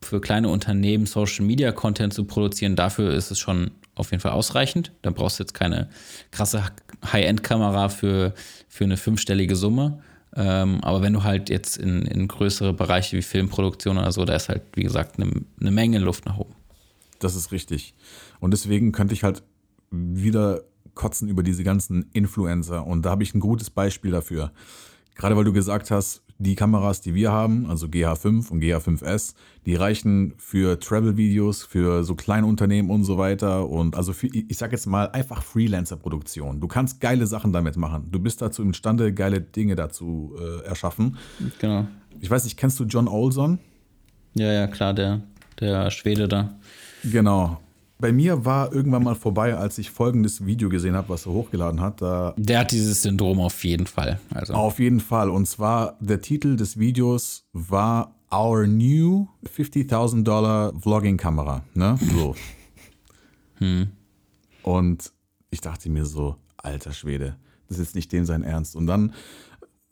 für kleine Unternehmen Social Media Content zu produzieren, dafür ist es schon auf jeden Fall ausreichend. Da brauchst du jetzt keine krasse High-End-Kamera für, für eine fünfstellige Summe. Ähm, aber wenn du halt jetzt in, in größere Bereiche wie Filmproduktion oder so, da ist halt, wie gesagt, eine, eine Menge Luft nach oben. Das ist richtig. Und deswegen könnte ich halt wieder kotzen über diese ganzen Influencer. Und da habe ich ein gutes Beispiel dafür. Gerade weil du gesagt hast, die Kameras, die wir haben, also GH5 und GH5S, die reichen für Travel-Videos, für so kleine Unternehmen und so weiter. Und also für, ich sag jetzt mal, einfach Freelancer-Produktion. Du kannst geile Sachen damit machen. Du bist dazu imstande, geile Dinge dazu äh, erschaffen. Genau. Ich weiß nicht, kennst du John Olson? Ja, ja, klar, der, der Schwede da. Genau. Bei mir war irgendwann mal vorbei, als ich folgendes Video gesehen habe, was er hochgeladen hat. Da der hat dieses Syndrom auf jeden Fall. Also. Auf jeden Fall. Und zwar der Titel des Videos war Our New $50.000 Dollar Vlogging Kamera. Ne? So. hm. Und ich dachte mir so, alter Schwede, das ist nicht dem sein Ernst. Und dann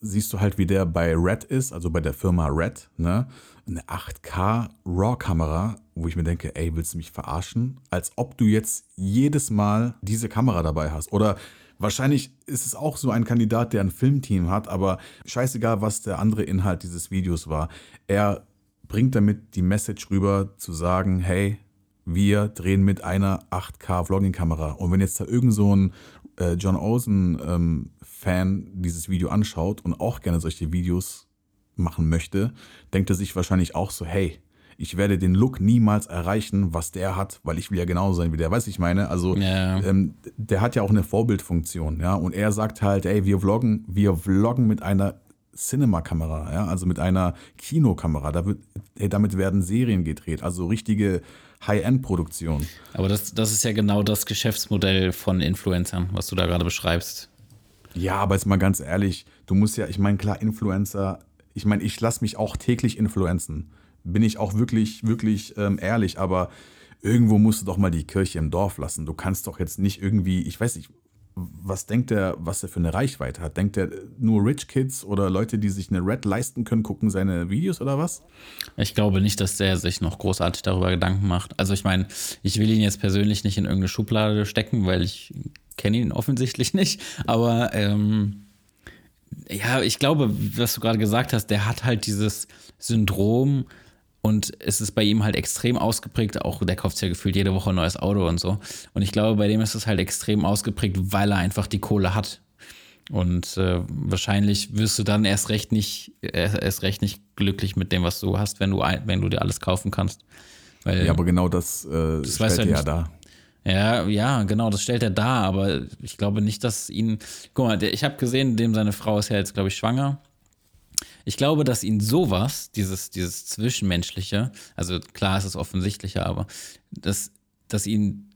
siehst du halt, wie der bei Red ist, also bei der Firma Red, ne? Eine 8K RAW-Kamera, wo ich mir denke, ey, willst du mich verarschen? Als ob du jetzt jedes Mal diese Kamera dabei hast. Oder wahrscheinlich ist es auch so ein Kandidat, der ein Filmteam hat, aber scheißegal, was der andere Inhalt dieses Videos war. Er bringt damit die Message rüber, zu sagen, hey, wir drehen mit einer 8K Vlogging-Kamera. Und wenn jetzt da irgend so ein äh, John Olsen ähm, dieses Video anschaut und auch gerne solche Videos machen möchte, denkt er sich wahrscheinlich auch so, hey, ich werde den Look niemals erreichen, was der hat, weil ich will ja genauso sein wie der. Weiß ich meine? Also ja. ähm, der hat ja auch eine Vorbildfunktion, ja. Und er sagt halt, ey, wir vloggen, wir vloggen mit einer Cinema-Kamera, ja, also mit einer Kinokamera. Da wird, ey, damit werden Serien gedreht, also richtige High-End-Produktion. Aber das, das ist ja genau das Geschäftsmodell von Influencern, was du da gerade beschreibst. Ja, aber jetzt mal ganz ehrlich, du musst ja, ich meine, klar, Influencer, ich meine, ich lasse mich auch täglich influenzen. Bin ich auch wirklich, wirklich ähm, ehrlich, aber irgendwo musst du doch mal die Kirche im Dorf lassen. Du kannst doch jetzt nicht irgendwie, ich weiß nicht, was denkt er, was er für eine Reichweite hat? Denkt er nur Rich Kids oder Leute, die sich eine Red leisten können, gucken seine Videos oder was? Ich glaube nicht, dass der sich noch großartig darüber Gedanken macht. Also ich meine, ich will ihn jetzt persönlich nicht in irgendeine Schublade stecken, weil ich kenne ihn offensichtlich nicht. Aber ähm, ja, ich glaube, was du gerade gesagt hast, der hat halt dieses Syndrom, und es ist bei ihm halt extrem ausgeprägt, auch der kauft ja gefühlt jede Woche ein neues Auto und so. Und ich glaube, bei dem ist es halt extrem ausgeprägt, weil er einfach die Kohle hat. Und äh, wahrscheinlich wirst du dann erst recht nicht, erst recht nicht glücklich mit dem, was du hast, wenn du, wenn du dir alles kaufen kannst. Weil, ja, aber genau das, äh, das stellt er ja da. Ja, ja, genau, das stellt er da, aber ich glaube nicht, dass ihn. Guck mal, ich habe gesehen, dem seine Frau ist ja jetzt, glaube ich, schwanger. Ich glaube, dass ihn sowas, dieses, dieses Zwischenmenschliche, also klar ist es offensichtlicher, aber dass, dass ihn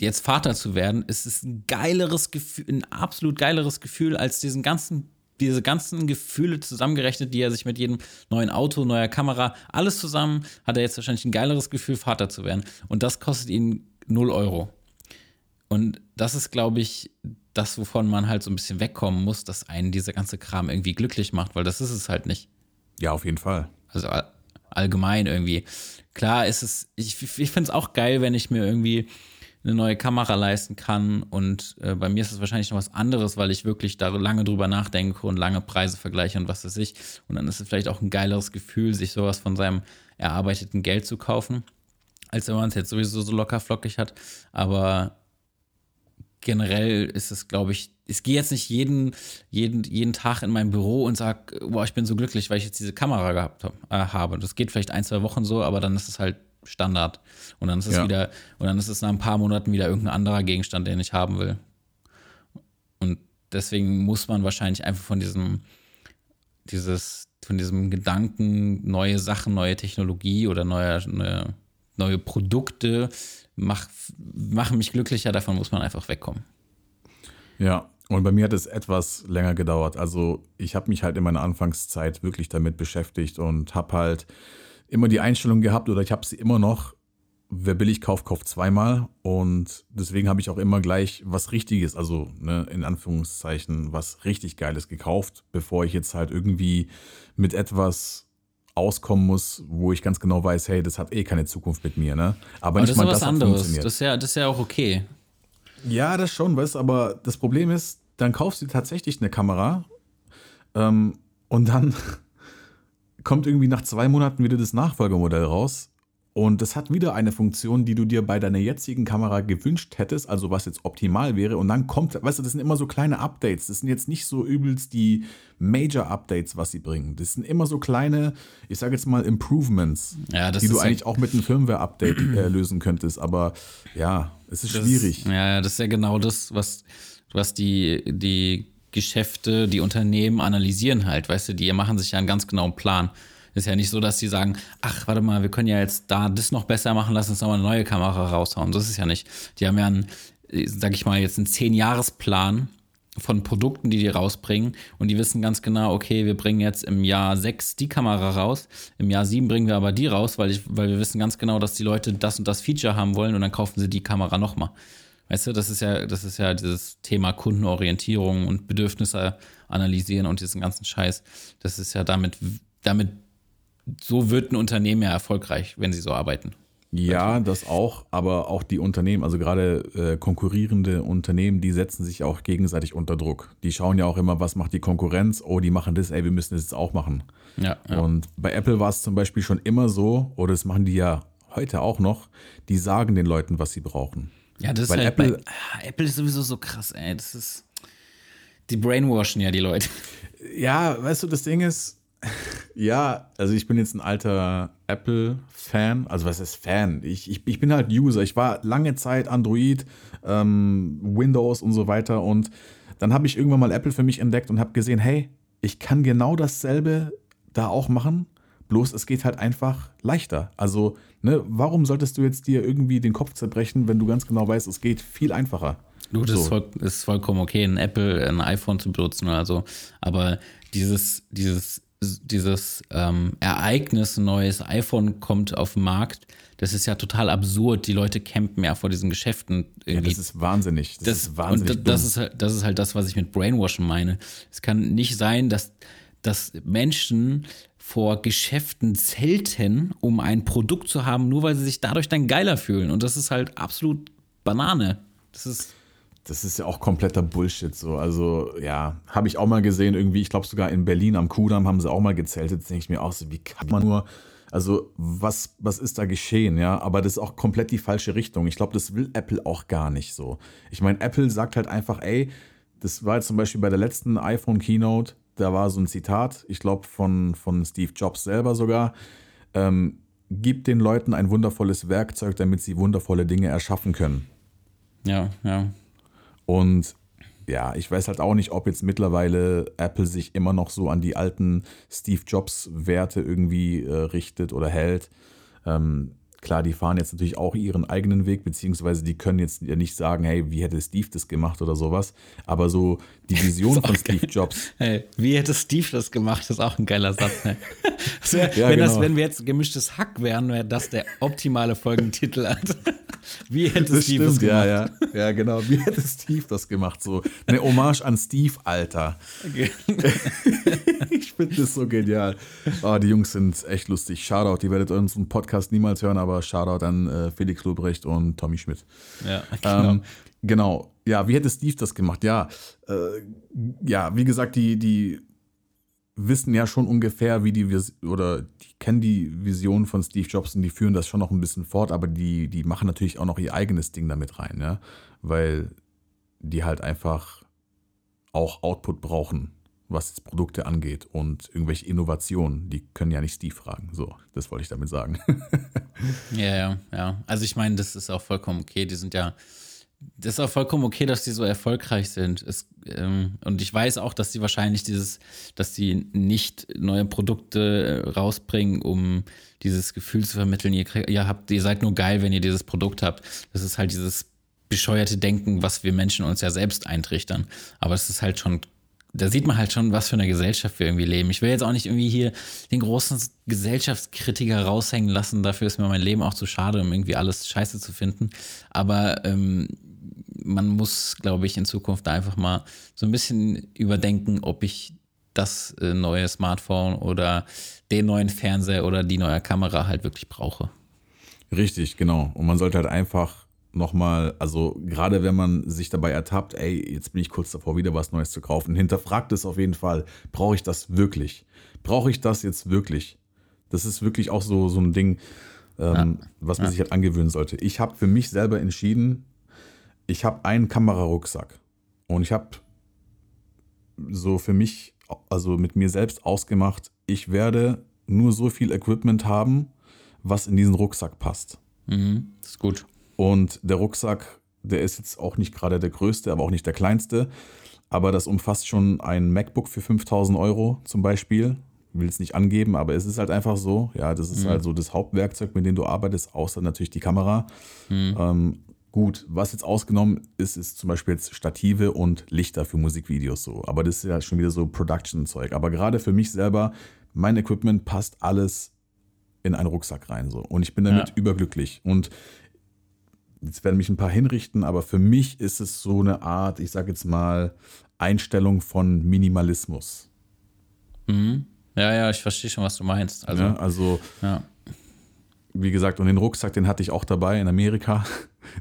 jetzt Vater zu werden, ist es ein geileres Gefühl, ein absolut geileres Gefühl als diesen ganzen diese ganzen Gefühle zusammengerechnet, die er sich mit jedem neuen Auto, neuer Kamera, alles zusammen, hat er jetzt wahrscheinlich ein geileres Gefühl, Vater zu werden. Und das kostet ihn 0 Euro. Und das ist, glaube ich, das, wovon man halt so ein bisschen wegkommen muss, dass einen dieser ganze Kram irgendwie glücklich macht, weil das ist es halt nicht. Ja, auf jeden Fall. Also allgemein irgendwie. Klar ist es, ich, ich finde es auch geil, wenn ich mir irgendwie eine neue Kamera leisten kann und äh, bei mir ist es wahrscheinlich noch was anderes, weil ich wirklich da lange drüber nachdenke und lange Preise vergleiche und was weiß ich. Und dann ist es vielleicht auch ein geileres Gefühl, sich sowas von seinem erarbeiteten Geld zu kaufen, als wenn man es jetzt sowieso so locker flockig hat. Aber generell ist es, glaube ich, ich gehe jetzt nicht jeden, jeden, jeden Tag in mein Büro und sage, boah, ich bin so glücklich, weil ich jetzt diese Kamera gehabt hab, äh, habe. Das geht vielleicht ein, zwei Wochen so, aber dann ist es halt Standard. Und dann ist es ja. wieder, und dann ist es nach ein paar Monaten wieder irgendein anderer Gegenstand, den ich haben will. Und deswegen muss man wahrscheinlich einfach von diesem, dieses, von diesem Gedanken, neue Sachen, neue Technologie oder neue, neue, neue Produkte mach, machen mich glücklicher, davon muss man einfach wegkommen. Ja, und bei mir hat es etwas länger gedauert. Also ich habe mich halt in meiner Anfangszeit wirklich damit beschäftigt und habe halt immer die Einstellung gehabt oder ich habe sie immer noch, wer billig kauft, kauft zweimal. Und deswegen habe ich auch immer gleich was Richtiges, also ne, in Anführungszeichen, was richtig Geiles gekauft, bevor ich jetzt halt irgendwie mit etwas auskommen muss, wo ich ganz genau weiß, hey, das hat eh keine Zukunft mit mir, ne? Aber, aber nicht das mal ist was das anderes. Das ist, ja, das ist ja auch okay. Ja, das schon, weißt aber das Problem ist, dann kaufst du tatsächlich eine Kamera ähm, und dann kommt irgendwie nach zwei Monaten wieder das Nachfolgemodell raus und das hat wieder eine Funktion, die du dir bei deiner jetzigen Kamera gewünscht hättest, also was jetzt optimal wäre. Und dann kommt, weißt du, das sind immer so kleine Updates. Das sind jetzt nicht so übelst die Major-Updates, was sie bringen. Das sind immer so kleine, ich sage jetzt mal, Improvements, ja, die du eigentlich auch mit einem Firmware-Update äh, lösen könntest. Aber ja, es ist das, schwierig. Ja, das ist ja genau das, was, was die, die Geschäfte, die Unternehmen analysieren halt. Weißt du, die machen sich ja einen ganz genauen Plan. Ist ja nicht so, dass sie sagen, ach, warte mal, wir können ja jetzt da das noch besser machen, lass uns nochmal eine neue Kamera raushauen. Das ist ja nicht. Die haben ja einen, sag ich mal, jetzt einen Zehn-Jahres-Plan von Produkten, die die rausbringen und die wissen ganz genau, okay, wir bringen jetzt im Jahr sechs die Kamera raus, im Jahr sieben bringen wir aber die raus, weil, ich, weil wir wissen ganz genau, dass die Leute das und das Feature haben wollen und dann kaufen sie die Kamera nochmal. Weißt du, das ist ja, das ist ja dieses Thema Kundenorientierung und Bedürfnisse analysieren und diesen ganzen Scheiß. Das ist ja damit, damit so wird ein Unternehmen ja erfolgreich, wenn sie so arbeiten. Ja, das auch, aber auch die Unternehmen, also gerade äh, konkurrierende Unternehmen, die setzen sich auch gegenseitig unter Druck. Die schauen ja auch immer, was macht die Konkurrenz? Oh, die machen das, ey, wir müssen das jetzt auch machen. Ja, ja. Und bei Apple war es zum Beispiel schon immer so, oder das machen die ja heute auch noch, die sagen den Leuten, was sie brauchen. Ja, das Weil ist halt Apple, bei, ah, Apple ist sowieso so krass, ey. Das ist. Die brainwashen ja die Leute. Ja, weißt du, das Ding ist, ja, also ich bin jetzt ein alter Apple-Fan. Also was ist Fan? Ich, ich, ich bin halt User. Ich war lange Zeit Android, ähm, Windows und so weiter. Und dann habe ich irgendwann mal Apple für mich entdeckt und habe gesehen, hey, ich kann genau dasselbe da auch machen. Bloß es geht halt einfach leichter. Also, ne, warum solltest du jetzt dir irgendwie den Kopf zerbrechen, wenn du ganz genau weißt, es geht viel einfacher? Du, das so. ist, voll, ist vollkommen okay, ein Apple, ein iPhone zu benutzen oder so. Aber dieses, dieses dieses ähm, Ereignis, ein neues iPhone kommt auf den Markt, das ist ja total absurd. Die Leute campen ja vor diesen Geschäften. Irgendwie. Ja, das ist wahnsinnig. Das, das ist wahnsinnig. Und das ist, halt, das ist halt das, was ich mit Brainwashing meine. Es kann nicht sein, dass, dass Menschen vor Geschäften zelten, um ein Produkt zu haben, nur weil sie sich dadurch dann geiler fühlen. Und das ist halt absolut Banane. Das ist das ist ja auch kompletter Bullshit so. Also, ja, habe ich auch mal gesehen, irgendwie, ich glaube sogar in Berlin am Kudamm haben sie auch mal gezeltet. Jetzt denke ich mir auch so, wie kann man nur, also was, was ist da geschehen, ja? Aber das ist auch komplett die falsche Richtung. Ich glaube, das will Apple auch gar nicht so. Ich meine, Apple sagt halt einfach, ey, das war jetzt zum Beispiel bei der letzten iPhone Keynote, da war so ein Zitat, ich glaube von, von Steve Jobs selber sogar, ähm, gib den Leuten ein wundervolles Werkzeug, damit sie wundervolle Dinge erschaffen können. Ja, ja. Und ja, ich weiß halt auch nicht, ob jetzt mittlerweile Apple sich immer noch so an die alten Steve Jobs-Werte irgendwie äh, richtet oder hält. Ähm, Klar, die fahren jetzt natürlich auch ihren eigenen Weg, beziehungsweise die können jetzt ja nicht sagen, hey, wie hätte Steve das gemacht oder sowas. Aber so die Vision von Steve geil. Jobs. Hey, wie hätte Steve das gemacht, ist auch ein geiler Satz. Ne? Wär, ja, wenn, genau. das, wenn wir jetzt gemischtes Hack wären, wäre das der optimale Folgentitel. wie hätte das Steve stimmt, das gemacht? Ja, ja. ja, genau. Wie hätte Steve das gemacht? So eine Hommage an Steve, Alter. Okay. ich finde das so genial. Oh, die Jungs sind echt lustig. Shoutout, ihr werdet unseren Podcast niemals hören, aber aber Shoutout an äh, Felix Lobrecht und Tommy Schmidt. Ja, genau. Ähm, genau. Ja, wie hätte Steve das gemacht? Ja, äh, ja, wie gesagt, die, die wissen ja schon ungefähr, wie die oder die kennen die Vision von Steve Jobs und die führen das schon noch ein bisschen fort, aber die, die machen natürlich auch noch ihr eigenes Ding damit rein, ja, weil die halt einfach auch Output brauchen was jetzt Produkte angeht und irgendwelche Innovationen, die können ja nicht Steve fragen. So, das wollte ich damit sagen. ja, ja, ja. Also ich meine, das ist auch vollkommen okay. Die sind ja, das ist auch vollkommen okay, dass die so erfolgreich sind. Es, ähm, und ich weiß auch, dass die wahrscheinlich dieses, dass die nicht neue Produkte äh, rausbringen, um dieses Gefühl zu vermitteln, ihr, ihr habt, ihr seid nur geil, wenn ihr dieses Produkt habt. Das ist halt dieses bescheuerte Denken, was wir Menschen uns ja selbst eintrichtern. Aber es ist halt schon da sieht man halt schon, was für eine Gesellschaft wir irgendwie leben. Ich will jetzt auch nicht irgendwie hier den großen Gesellschaftskritiker raushängen lassen. Dafür ist mir mein Leben auch zu schade, um irgendwie alles scheiße zu finden. Aber ähm, man muss, glaube ich, in Zukunft einfach mal so ein bisschen überdenken, ob ich das äh, neue Smartphone oder den neuen Fernseher oder die neue Kamera halt wirklich brauche. Richtig, genau. Und man sollte halt einfach nochmal, also gerade wenn man sich dabei ertappt, ey, jetzt bin ich kurz davor, wieder was Neues zu kaufen, hinterfragt es auf jeden Fall. Brauche ich das wirklich? Brauche ich das jetzt wirklich? Das ist wirklich auch so, so ein Ding, ähm, ja. was man ja. sich halt angewöhnen sollte. Ich habe für mich selber entschieden, ich habe einen Kamerarucksack und ich habe so für mich, also mit mir selbst ausgemacht, ich werde nur so viel Equipment haben, was in diesen Rucksack passt. Mhm, das ist gut. Und der Rucksack, der ist jetzt auch nicht gerade der größte, aber auch nicht der kleinste. Aber das umfasst schon ein MacBook für 5000 Euro zum Beispiel. Will es nicht angeben, aber es ist halt einfach so. Ja, das ist mhm. halt so das Hauptwerkzeug, mit dem du arbeitest, außer natürlich die Kamera. Mhm. Ähm, gut, was jetzt ausgenommen ist, ist zum Beispiel jetzt Stative und Lichter für Musikvideos so. Aber das ist ja schon wieder so Production-Zeug. Aber gerade für mich selber, mein Equipment passt alles in einen Rucksack rein so. Und ich bin damit ja. überglücklich. Und jetzt werden mich ein paar hinrichten, aber für mich ist es so eine Art, ich sage jetzt mal, Einstellung von Minimalismus. Mhm. Ja, ja, ich verstehe schon, was du meinst. Also, ja, also ja. wie gesagt, und den Rucksack, den hatte ich auch dabei in Amerika.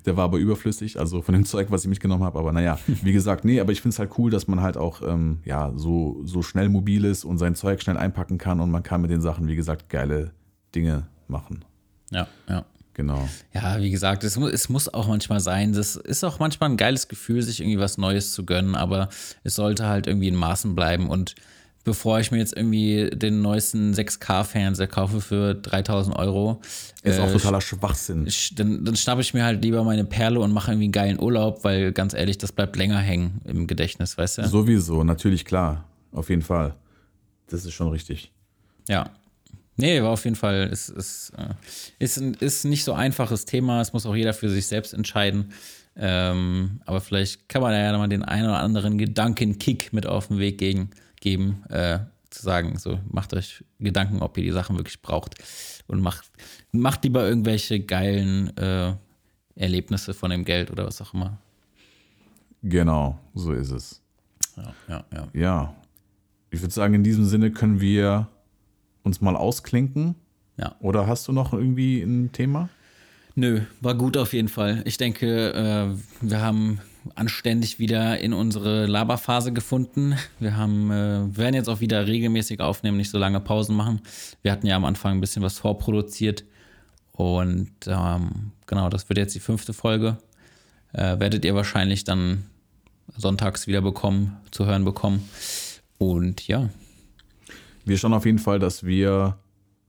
Der war aber überflüssig, also von dem Zeug, was ich mitgenommen habe. Aber naja, wie gesagt, nee, aber ich finde es halt cool, dass man halt auch ähm, ja, so, so schnell mobil ist und sein Zeug schnell einpacken kann und man kann mit den Sachen, wie gesagt, geile Dinge machen. Ja, ja. Genau. Ja, wie gesagt, es, es muss auch manchmal sein. Das ist auch manchmal ein geiles Gefühl, sich irgendwie was Neues zu gönnen, aber es sollte halt irgendwie in Maßen bleiben. Und bevor ich mir jetzt irgendwie den neuesten 6K-Fernseher kaufe für 3000 Euro. Ist äh, auch totaler Schwachsinn. Dann, dann schnappe ich mir halt lieber meine Perle und mache irgendwie einen geilen Urlaub, weil ganz ehrlich, das bleibt länger hängen im Gedächtnis, weißt du? Sowieso, natürlich, klar. Auf jeden Fall. Das ist schon richtig. Ja. Nee, war auf jeden Fall, ist, ist, äh, ist, ist nicht so einfaches Thema. Es muss auch jeder für sich selbst entscheiden. Ähm, aber vielleicht kann man ja mal den einen oder anderen Gedankenkick mit auf den Weg gegen, geben, äh, zu sagen, so macht euch Gedanken, ob ihr die Sachen wirklich braucht und macht, macht lieber irgendwelche geilen äh, Erlebnisse von dem Geld oder was auch immer. Genau, so ist es. Ja, ja, ja. Ja, ich würde sagen, in diesem Sinne können wir uns mal ausklinken? Ja. Oder hast du noch irgendwie ein Thema? Nö, war gut auf jeden Fall. Ich denke, äh, wir haben anständig wieder in unsere Laberphase gefunden. Wir haben, äh, werden jetzt auch wieder regelmäßig aufnehmen, nicht so lange Pausen machen. Wir hatten ja am Anfang ein bisschen was vorproduziert. Und ähm, genau, das wird jetzt die fünfte Folge. Äh, werdet ihr wahrscheinlich dann sonntags wieder bekommen, zu hören bekommen. Und ja, wir schauen auf jeden Fall, dass wir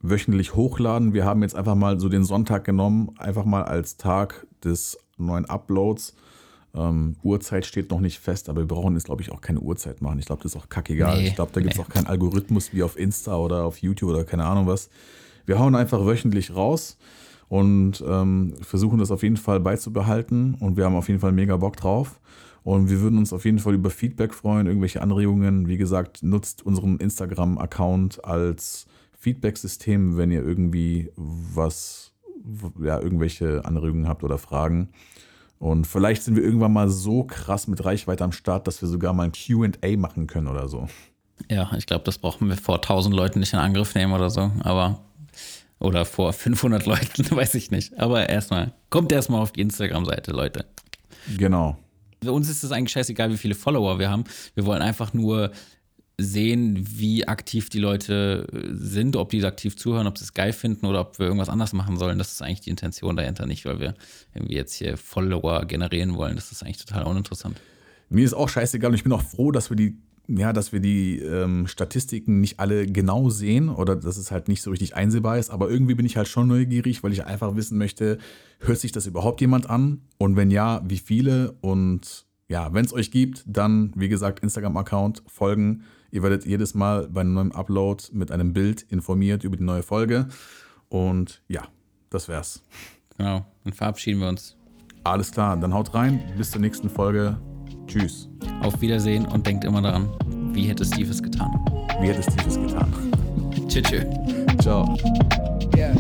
wöchentlich hochladen. Wir haben jetzt einfach mal so den Sonntag genommen, einfach mal als Tag des neuen Uploads. Ähm, Uhrzeit steht noch nicht fest, aber wir brauchen jetzt, glaube ich, auch keine Uhrzeit machen. Ich glaube, das ist auch kackegal. Nee, ich glaube, da gibt es nee. auch keinen Algorithmus wie auf Insta oder auf YouTube oder keine Ahnung was. Wir hauen einfach wöchentlich raus und ähm, versuchen das auf jeden Fall beizubehalten. Und wir haben auf jeden Fall mega Bock drauf. Und wir würden uns auf jeden Fall über Feedback freuen, irgendwelche Anregungen. Wie gesagt, nutzt unseren Instagram-Account als Feedback-System, wenn ihr irgendwie was, ja, irgendwelche Anregungen habt oder Fragen. Und vielleicht sind wir irgendwann mal so krass mit Reichweite am Start, dass wir sogar mal ein QA machen können oder so. Ja, ich glaube, das brauchen wir vor 1000 Leuten nicht in Angriff nehmen oder so. Aber oder vor 500 Leuten, weiß ich nicht. Aber erstmal, kommt erstmal auf die Instagram-Seite, Leute. Genau. Für uns ist es eigentlich scheißegal, wie viele Follower wir haben. Wir wollen einfach nur sehen, wie aktiv die Leute äh, sind, ob die aktiv zuhören, ob sie es geil finden oder ob wir irgendwas anders machen sollen. Das ist eigentlich die Intention dahinter, nicht weil wir irgendwie jetzt hier Follower generieren wollen. Das ist eigentlich total uninteressant. Mir ist auch scheißegal und ich bin auch froh, dass wir die ja, dass wir die ähm, Statistiken nicht alle genau sehen oder dass es halt nicht so richtig einsehbar ist. Aber irgendwie bin ich halt schon neugierig, weil ich einfach wissen möchte, hört sich das überhaupt jemand an? Und wenn ja, wie viele? Und ja, wenn es euch gibt, dann, wie gesagt, Instagram-Account folgen. Ihr werdet jedes Mal bei einem neuen Upload mit einem Bild informiert über die neue Folge. Und ja, das wär's. Genau, dann verabschieden wir uns. Alles klar, dann haut rein. Bis zur nächsten Folge. Tschüss. Auf Wiedersehen und denkt immer daran, Wie hätte Steve es getan? Wie hätte Steve es getan? Tschüss. Ciao. Yeah.